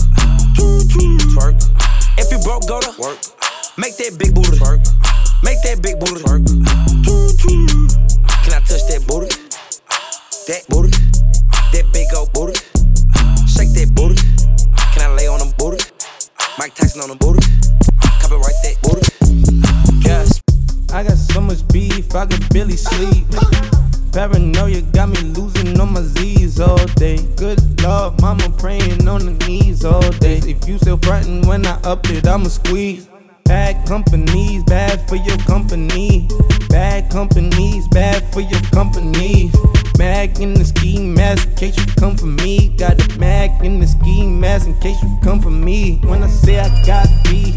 Twerk. If you broke, go to work. Make that big booty twerk. Make that big booty twerk. Can I touch that booty? That booty. That big old booty. Shake that booty. Can I lay on them booty? Mike Tyson on them booty. Copyright that booty. Yes. I got so much beef, I could barely sleep. Paranoia got me losing on my Z's all day. Good Lord, mama praying on the knees all day. If you still frontin' when I up it, I'ma squeeze. Bad companies, bad for your company. Bad companies, bad for your company. Mag in the ski mask in case you come for me. Got a mag in the ski mask in case you come for me. When I say I got beef,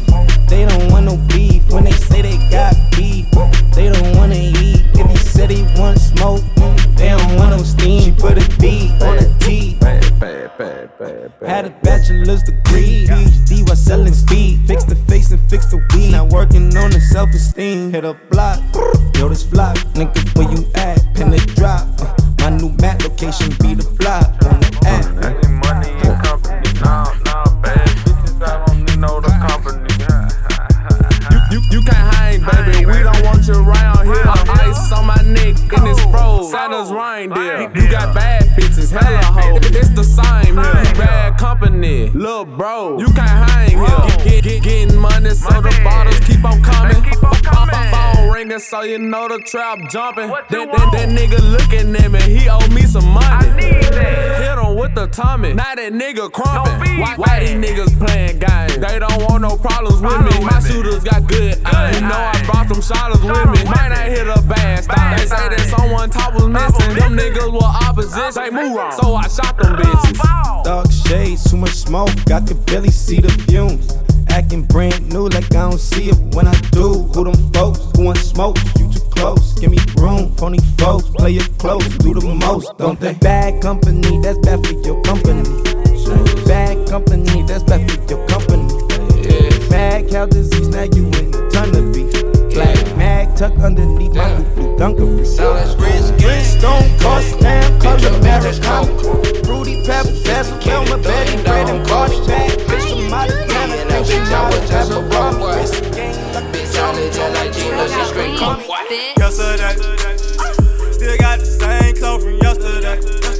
they don't want no beef. When they say they got beef, they don't wanna eat. If he said he want smoke, they don't want no steam. She put a B on a T. Had a bachelor's degree, PhD while selling speed. Fix the face and fix the weed. Now working on the self-esteem. Hit a block, yo this flock, nigga where you at? Pin the drop. Uh, my new map location be the block on the app. You, you, you can't hang, baby. We don't want you around here. Ice on my neck and it's froze. Santa's reindeer. You got bad bitches, hella hoes. It's the same here. You bad company, little bro. You can't hang here. Get, get, get, getting money so the bottles keep on coming. My Phone ringing so you know the trap jumping. That, that, that nigga looking at me, he owe me some money. Hit him with the Tommy. Now that nigga crumping. Why, why these niggas playing games? They don't want no problems with me. My shooters got good aim. You know I brought them shotters with me. Might not hit a bad stop. They say that someone top was missing. Them niggas were opposition. They move wrong. So I shot them bitches. Dark shades, too much smoke, I could barely see the fumes. Acting brand new like I don't see it when I do. Who them folks? Who want smoke? You too close. Give me room. Phony folks, play it close. Do the most, don't they? Bad company, that's bad for your company. Bad company, that's bad for your company. Mad cow disease, now you in a ton of beef. Black mag tucked underneath my blue blue dunker. Wrist don't cost damn color Americana. Fruity pepper, bezel, Wilma, Betty, bread and body bag. Bitch from Montana, think she know what pepperoni. Bitch on it just like Gina, she straight. Come Yesterday, still got the same clothes from yesterday.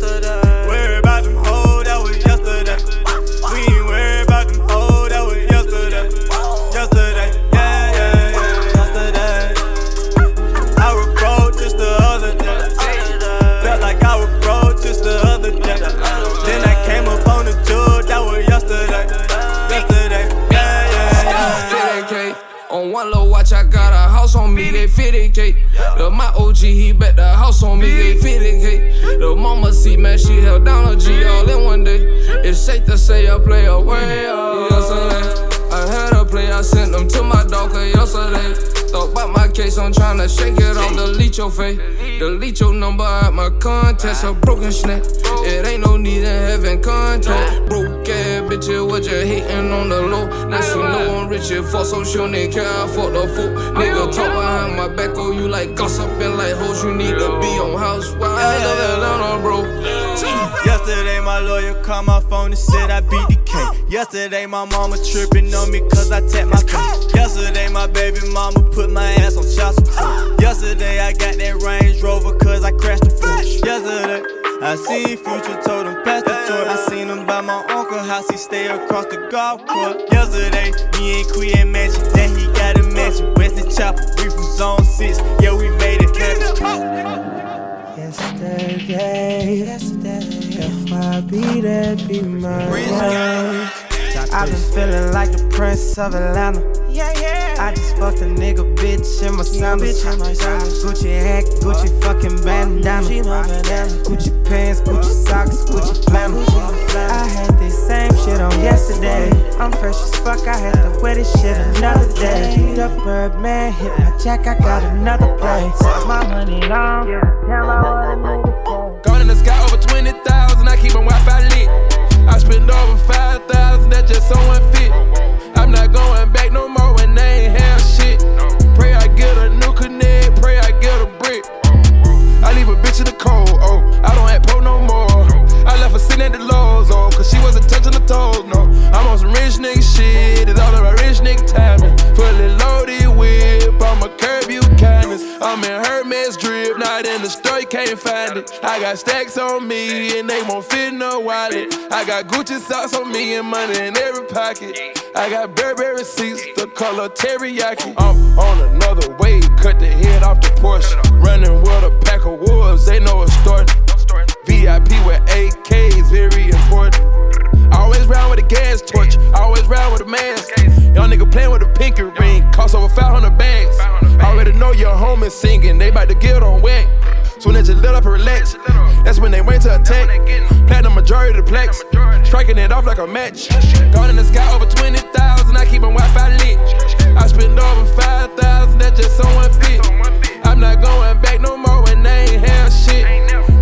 OG, he bet the house on me, they 50K. Little mama see, man, she held down a G all in one day. It's safe to say I play away, yesterday. I had a play, I sent them to my doctor yesterday. Thought about my case, I'm tryna shake it off, delete your face. Delete your number at my contest, a broken snap. It ain't no need in having contact. Broke ass bitches, what you hating on the low? Now she know I'm rich and fuck, so she don't care. Fuck the fool. Nigga talk behind my back, oh, you like gossiping like hoes. You need to be on house. Why I love Atlanta, bro? Yesterday, my lawyer called my phone and said I beat the case. Yesterday, my mama tripping on me cause I tapped my face. Yesterday, my baby mama put my ass on child support. Yesterday, I got that Range Rover cause I crashed the Porsche. Yesterday, I seen Future told him pass the torch. I seen him by my uncle house, he stay across the golf course. Yesterday, me and Queen mansion, then he got a mansion. Weston Chopper, we from Zone 6, yeah, we made it happen. Yesterday, yesterday, I be that, be my wife. I've been feeling like the prince of Atlanta. Yeah, yeah. I just fucked a nigga bitch in my sandals. Gucci hat, Gucci fucking bandana. Gucci pants, Gucci socks, Gucci flannel. I had this same shit on yesterday. I'm fresh as fuck, I had to wear this shit another day. The Birdman hit my jack, I got another play. My money long, tell my what a nigga Gone in the sky over 20,000, I keep on Wi Fi lit. I spend over 5,000, that just so unfit. I'm not going back no more when they ain't have shit. Pray I get a new connect, pray I get a brick. I leave a bitch in the cold, oh, I don't have pro no more. I left her sitting at the lows, oh, cause she wasn't touching the toes, no. I'm on some rich nigga shit, it's all about rich nigga timing. The store, can't find it. I got stacks on me, and they won't fit no wallet. I got Gucci socks on me and money in every pocket. I got Burberry seats, the color teriyaki. I'm on another wave, cut the head off the Porsche. Running with a pack of wolves, they know it's starting. VIP with AKs, very important. Always round with a gas torch, always round with a mask. Young nigga playing with a pinky ring, cost over 500 bags. Already know your homie singing, they bout to get on wet. So when they just let up and relax, that's when they went to attack. Platinum majority of the plaques, striking it off like a match. Gone in the sky over 20,000, I keep on Wi Fi lit. I spend over 5,000, that just so unfit. I'm not going back no more when they ain't have shit.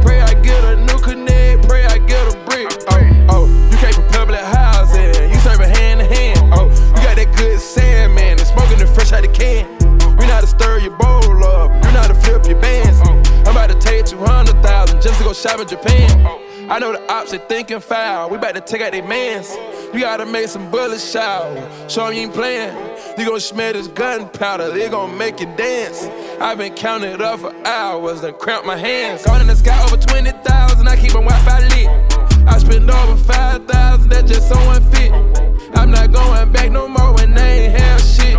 Pray I get a new connect, pray I get a brick. Oh, oh, it fresh out the can. We know how to stir your bowl up, know how to flip your bands. I'm about to take 200,000 just to go shop in Japan. I know the ops, they thinking foul. We about to take out their mans. You gotta make some bullets shower. Show 'em you ain't playing. You gon' smell this gunpowder, they gon' make you dance. I've been counting it up for hours, then cramp my hands. Gone in the sky over 20,000, I keep on Wi Fi lit. I spend over 5,000, that just so unfit. I'm not going back no more when they ain't have shit.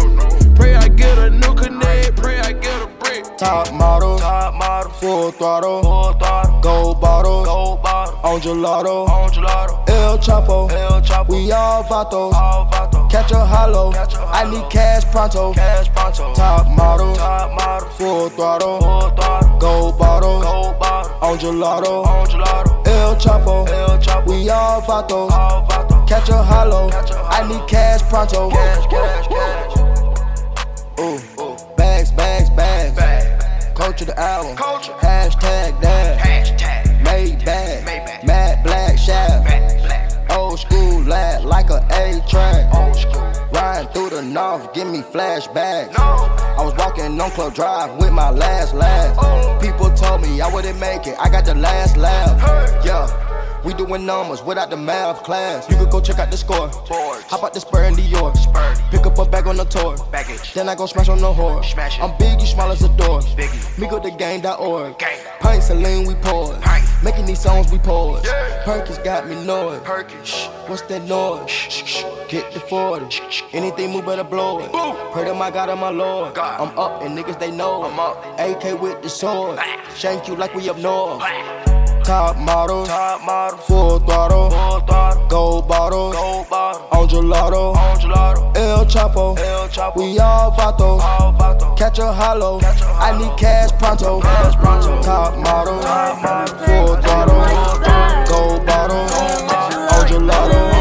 Pray I get a new connect, pray I get a brick. Top model, top model, full throttle, full throttle, gold bottles, gold bottle, on gelato, on gelato, El Chapo, El Chapo, we all vatos, all vatos, catch a hollow, catch a hollow. I need cash pronto, cash pronto, top model, top model, full throttle, full throttle, gold bottles, gold bottle, on gelato, on gelato, El Chapo, El Chapo, we all vatos, all vatos, catch a hollow, catch a hollow. I need cash pronto, cash, cash, cash. Ooh, bags, bags, bags. Culture the album. Culture. Hashtag that. Old school lad like a A track. Old school. Riding through the north, give me flashbacks. I was walking on Club Drive with my last laugh. Oh. People told me I wouldn't make it. I got the last laugh. Yeah. We doing numbers without the math class. You could go check out the score. Hop out the spur in Dior. Pick up a bag on the tour. Then I go smash on the whore. I'm big, you small as a door. Me go to game.org. Pints of lean, we pour. Making these songs, we pause. Perkins got me noise. Shh, what's that noise? Shh, shh, Get the 40. Anything move, better blow it. Pray to my God and my Lord. I'm up and niggas, they know. I'm up. AK with the sword. Shank you like we up north. Top model, top model, full throttle, full throttle, gold bottle, gold bottle, on gelato, on gelato, El Chapo, El Chapo, we all vato, all catch a hollow, I need cash pronto, cash pronto, top model, top model, full throttle, gold bottle, on gelato,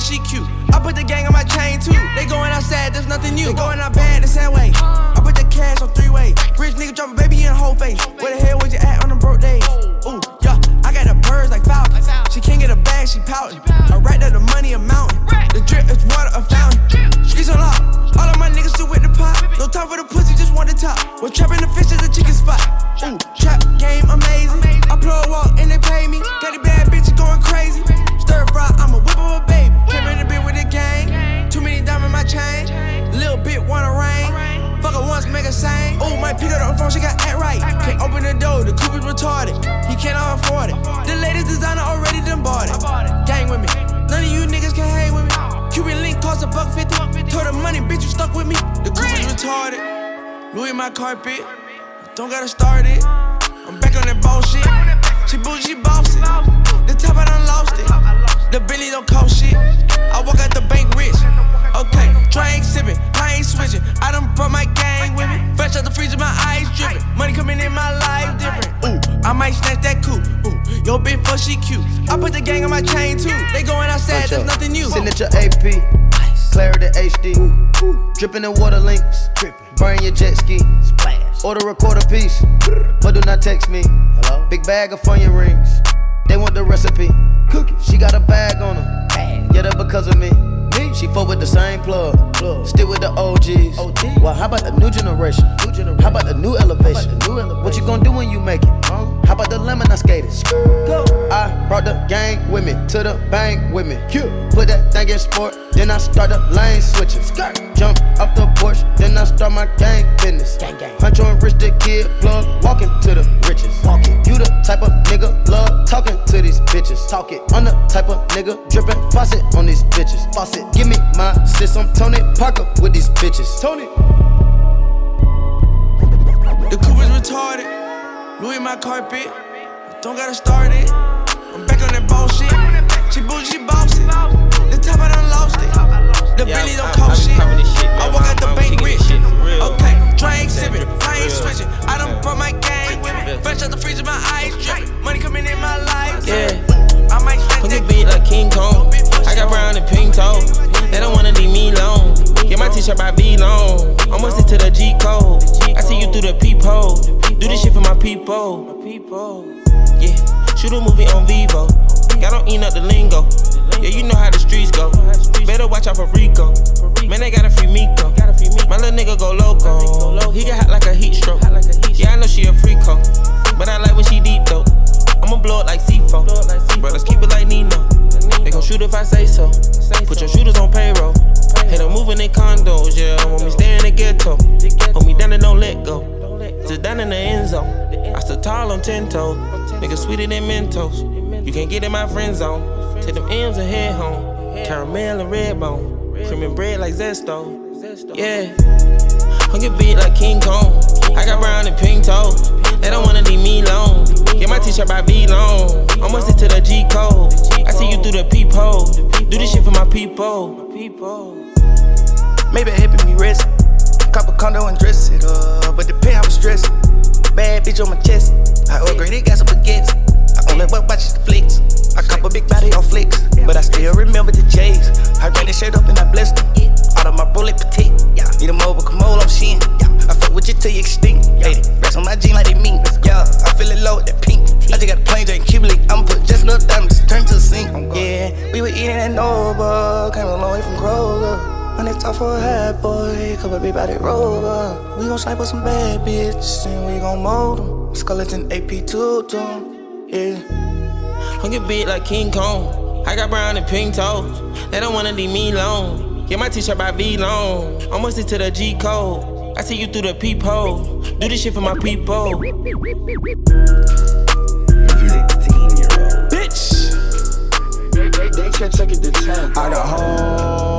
she cute. I put the gang on my chain too. They going outside, there's nothing new. They going out bad the same way. I put the cash on three way. Rich nigga drop a baby in the whole face. Where the hell was you at on them broke days? Ooh, yeah, I got the birds like Falcons. She can't get a bag, she pouting. I write that the money a mountain. The drip is water a fountain. Streets on lock. All of my niggas still with the pot. No time for the pussy, just want the top. Was trapping the fish at the chicken spot. Ooh, trap game amazing. I plug walk and they pay me. The make her sing. Ooh, might pick up the phone, she got act right. Can't open the door, the coupe is retarded. He cannot afford it. The latest designer already done bought it. Gang with me. None of you niggas can hang with me. Cuban link cost a buck fifty. Told her money, bitch, you stuck with me. The coupe is retarded. Louis my carpet. Don't gotta start it. I'm back on that bullshit. She bougie, she bossy. The top I done lost it. The Bentley don't cost shit. I walk out the bank rich. Okay, try drink sipping, I ain't switching. I done brought my gang with me. Fresh out the freezer, my eyes dripping. Money coming in my life different. Ooh, I might snatch that coupe. Ooh, yo bitch fuck she cute. I put the gang on my chain too. They going outside, there's nothing new. Signature AP, clarity HD, dripping in water links, burn your jet ski, Splash. order a quarter piece, but do not text me. Hello? Big bag of funyun rings, they want the recipe. She got a bag on her, yeah, that because of me. She fuck with the same plug, still with the OGs. Well, how about the new generation? New generation. How about the new elevation? What you gonna do when you make it? How about the lemon I skated? I brought the gang with me to the bank with me. Put that thing in sport, then I start the lane switching. Jump off the porch, then I start my gang business. Gang, gang. Rich the kid, plug, walking to the riches. You the type of nigga love talking to these bitches. Talk it. I'm the type of nigga dripping faucet on these bitches. Faucet. Give me my sis. I'm Tony Parker with these bitches. Tony. The coupe is retarded. Louis my carpet. Don't gotta start it. T-shirt by VLONE. Almost into the G code. I see you through the peephole. Do this shit for my people. Yeah. Shoot a movie on Vevo. Got on eating up the lingo. Yeah, you know how the streets go. Better watch out for Rico. Man, they gotta free Miko. My little nigga go loco. He get hot like a heat stroke. Yeah, I know she a freak hoe. But I like when she deep though. I'ma blow it like C4. Brothers keep it like Nino. They gon' shoot if I say so. Put your shooters on payroll. Hey, them moving in condos, yeah. Want me stay in the ghetto. Hold me down and don't let go. Sit down in the end zone. I stood tall on ten toes. Nigga sweeter than Mentos. You can't get in my friend zone. Take them M's and head home. Caramel and red bone. Cream and bread like Zesto. Yeah. Hung your beat like King Kong. I got brown and pink toes. They don't wanna leave me alone. Get my t-shirt by VLONE. Almost into the G code. I see you through the peephole. Do this shit for my people. Maybe helping me rest. Cop a condo and dress it up. But the I was stressed. Bad bitch on my chest. I upgraded, got some baguettes. I only but watch the flicks. I cop a big body on flicks. But I still remember the J's. I ran that shit up and I blessed them. Out of my bullet petite. Need a mobile, come on, I'm shin. I fuck with you till you extinct. 80 rest on my jean like they mean. Yeah, I feel it low with that pink. I just got a plain Jane Cuban link. I'ma put just enough diamonds, turn to a sink. Yeah, we were eating at Nova. Came a long way from Kroger. On that top for a hat boy, couple big body rover. We gon' snipe with some bad bitches and we gon' mold them. Skeleton AP two to 'em, yeah. Hung your beat like King Kong. I got brown and pink toes. They don't wanna leave me alone. Get my t-shirt by VLONE. I'm listening to the G code. I see you through the peephole. Do this shit for my people. Bitch! They can't take it to ten. I got hoes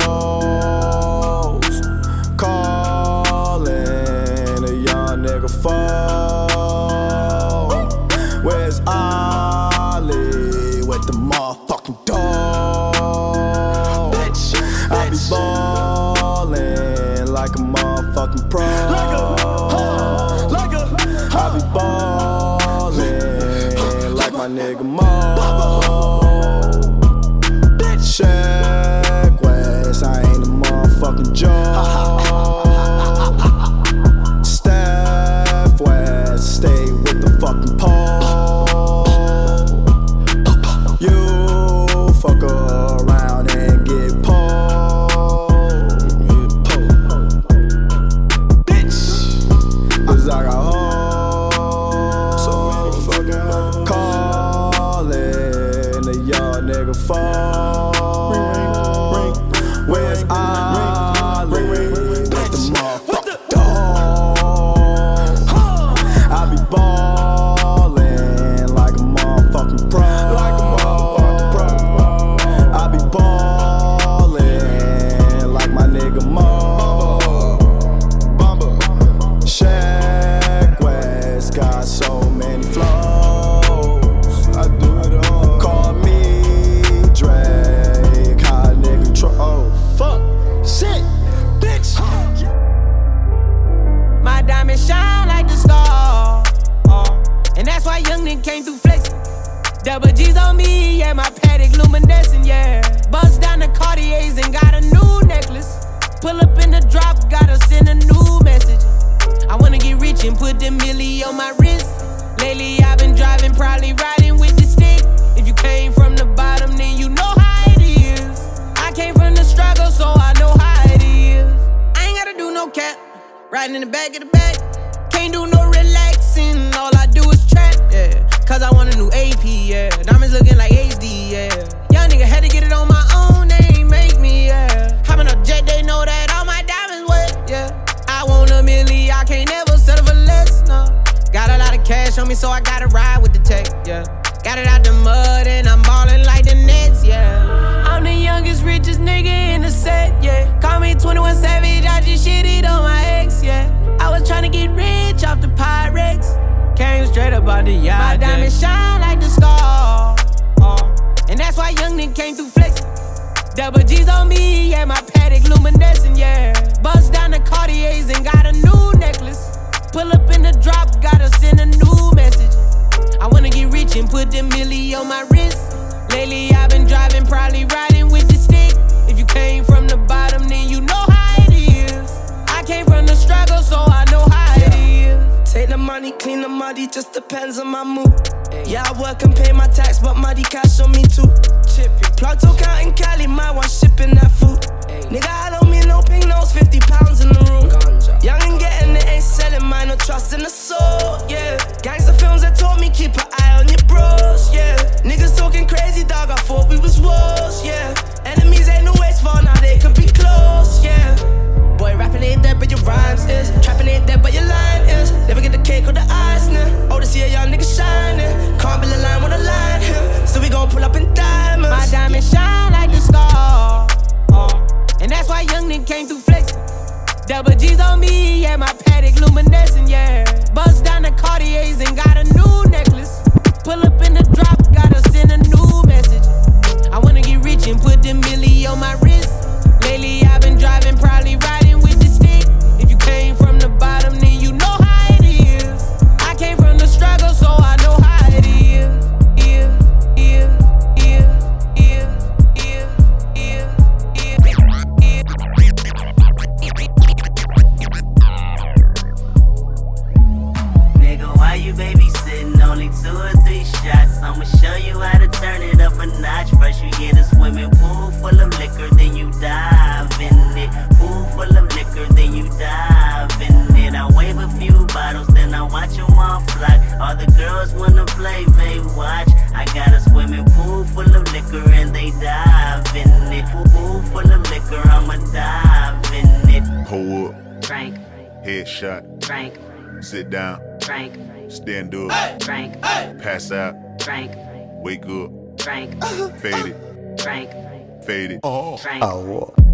put the milli on my wrist. Lately I've been driving, probably riding with the stick. If you came from the bottom, then you know how it is. I came from the struggle, so I know how it is. I ain't gotta do no cap. Riding in the back of the back. Can't do no relaxing. All I do is trap, yeah. Cause I want a new AP, yeah. Diamonds looking like HD, yeah. Me, so I gotta ride with the tech, yeah. Got it out the mud and I'm ballin' like the Nets, yeah. I'm the youngest, richest nigga in the set, yeah. Call me 21 Savage, I just shitted on my ex, yeah. I was tryna get rich off the Pyrex. Came straight up out the yard. My diamonds shine like the star. And that's why young nigga came through flexin'. Double G's on me, yeah, my Patek luminescent, yeah. Bust down the Cartiers and got a new necklace. Pull up in the drop, gotta send a new message. I wanna get rich and put the milli on my wrist. Lately I've been driving, probably riding with the stick. If you came from the bottom, then you know how it is. I came from the struggle, so I know how it is. Take the money, clean the money, just depends on my mood. Yeah, I work and pay my tax, but money cash on me too. Plug to count in Cali, my one shipping that food. Nigga, I don't mean no pink nose, 50 pounds in the room. Young and getting ain't selling mine, no trust in the soul, yeah. Gangsta films that taught me keep an eye on your bros, yeah. Niggas talking crazy, dog, I thought we was wolves, yeah. Enemies ain't no ways far, now they could be close, yeah. Boy, rapping ain't dead, but your rhymes is. Trapping ain't dead, but your line is. Never get the cake or the ice, now. Oh, to see a young nigga shining. Can't build a line when a line him. So we gon' pull up in diamonds. My diamonds shine like the star. Uh, and that's why young nigga came through flexing. Double G's on me, yeah, my Patek luminescent, yeah. Bust down the Cartiers and got a new necklace. Pull up in the drop, gotta send a new message. I wanna get rich and put the milli on my wrist. Lately I've been driving, probably riding sit down, Frank, stand up, Frank, pass out, Frank, wake up, Frank, fade it, Frank, fade it. Frank.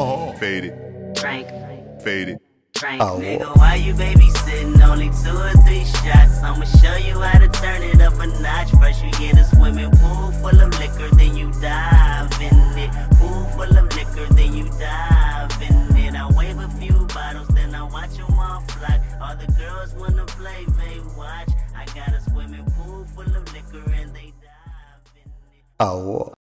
Oh. up, Frank, fade it, Frank, fade oh. it. Frank. Nigga, why you babysitting? Only two or three shots. I'ma show you how to turn it up a notch. First you get a swimming pool full of liquor, then you dive in it. Pool full of liquor, then you dive in it. I wave a few bottles, then I watch them all fly. All the girls wanna play, they watch. I got a swimming pool full of liquor and they Oh.